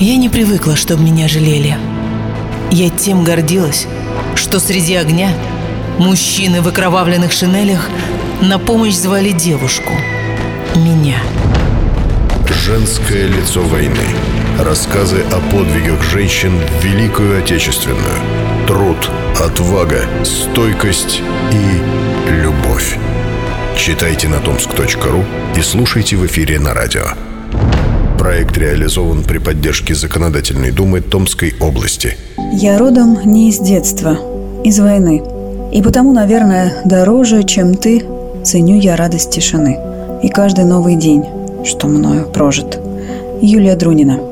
Я не привыкла, чтобы меня жалели. Я тем гордилась, что среди огня мужчины в окровавленных шинелях на помощь звали девушку. Меня. Женское лицо войны. Рассказы о подвигах женщин в Великую Отечественную. Труд, отвага, стойкость и любовь. Читайте на tomsk.ru и слушайте в эфире на радио. Проект реализован при поддержке Законодательной Думы Томской области. Я родом не из детства, из войны. И потому, наверное, дороже, чем ты, ценю я радость тишины. И каждый новый день, что мною прожит. Юлия Друнина –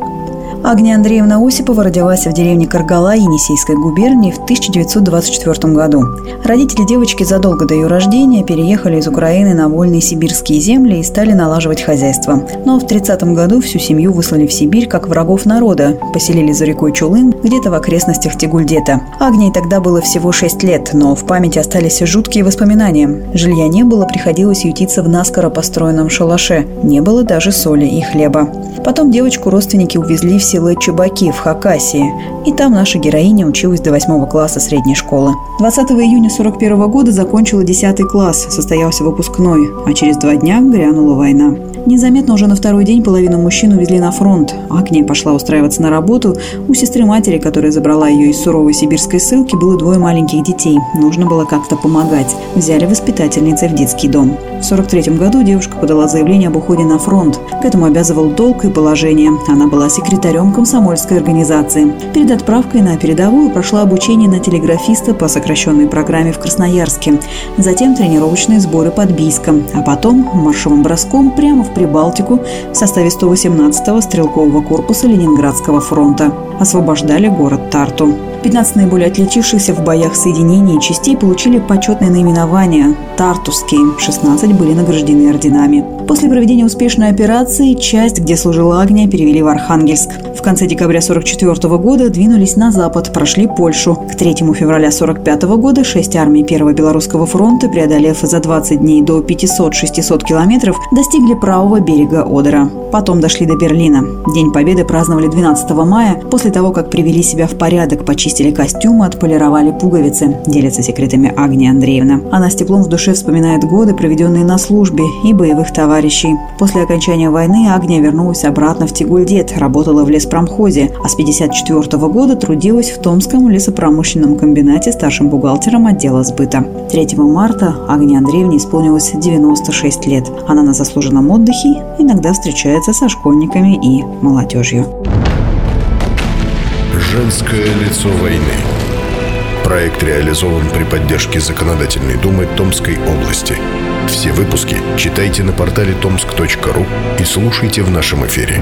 Агния Андреевна Осипова родилась в деревне Каргала Енисейской губернии в 1924 году. Родители девочки задолго до ее рождения переехали из Украины на вольные сибирские земли и стали налаживать хозяйство. Но в 30 году всю семью выслали в Сибирь как врагов народа, поселили за рекой Чулым, где-то в окрестностях Тигульдета. Агнии тогда было всего 6 лет, но в памяти остались жуткие воспоминания. Жилья не было, приходилось ютиться в наскоро построенном шалаше. Не было даже соли и хлеба. Потом девочку родственники увезли в село Чебаки в Хакасии, и там наша героиня училась до восьмого класса средней школы. 20 июня 41 года закончила 10 класс, состоялся выпускной, а через два дня грянула война. Незаметно уже на второй день половину мужчин увезли на фронт. Агния пошла устраиваться на работу. У сестры матери, которая забрала ее из суровой сибирской ссылки, было двое маленьких детей. Нужно было как-то помогать. Взяли воспитательницей в детский дом. В 43 году девушка подала заявление об уходе на фронт. К этому обязывал долг и положение. Она была секретарем комсомольской организации. Перед отправкой на передовую прошла обучение на телеграфиста по сокращенной программе в Красноярске. Затем тренировочные сборы под Бийском. А потом маршевым броском прямо в Прибалтику в составе 118-го стрелкового корпуса Ленинградского фронта. Освобождали город Тарту. 15 наиболее отличившихся в боях соединений и частей получили почетное наименование «Тартусские», 16 были награждены орденами. После проведения успешной операции часть, где служила Агния, перевели в Архангельск. В конце декабря 1944 года двинулись на запад, прошли Польшу. К 3 февраля 1945 года шесть армий Первого Белорусского фронта, преодолев за 20 дней до 500-600 километров, достигли правого берега Одера. Потом дошли до Берлина. День Победы праздновали 12 мая, после того, как привели себя в порядок, почистили костюмы, отполировали пуговицы, делится секретами Агния Андреевна. Она с теплом в душе вспоминает годы, проведенные на службе и боевых товарищей. После окончания войны Агния вернулась обратно в Тигульдет, работала в лес леспромхозе, а с 1954 года трудилась в Томском лесопромышленном комбинате старшим бухгалтером отдела сбыта. 3 марта Агне Андреевне исполнилось 96 лет. Она на заслуженном отдыхе, иногда встречается со школьниками и молодежью. Женское лицо войны. Проект реализован при поддержке Законодательной Думы Томской области. Все выпуски читайте на портале tomsk.ru и слушайте в нашем эфире.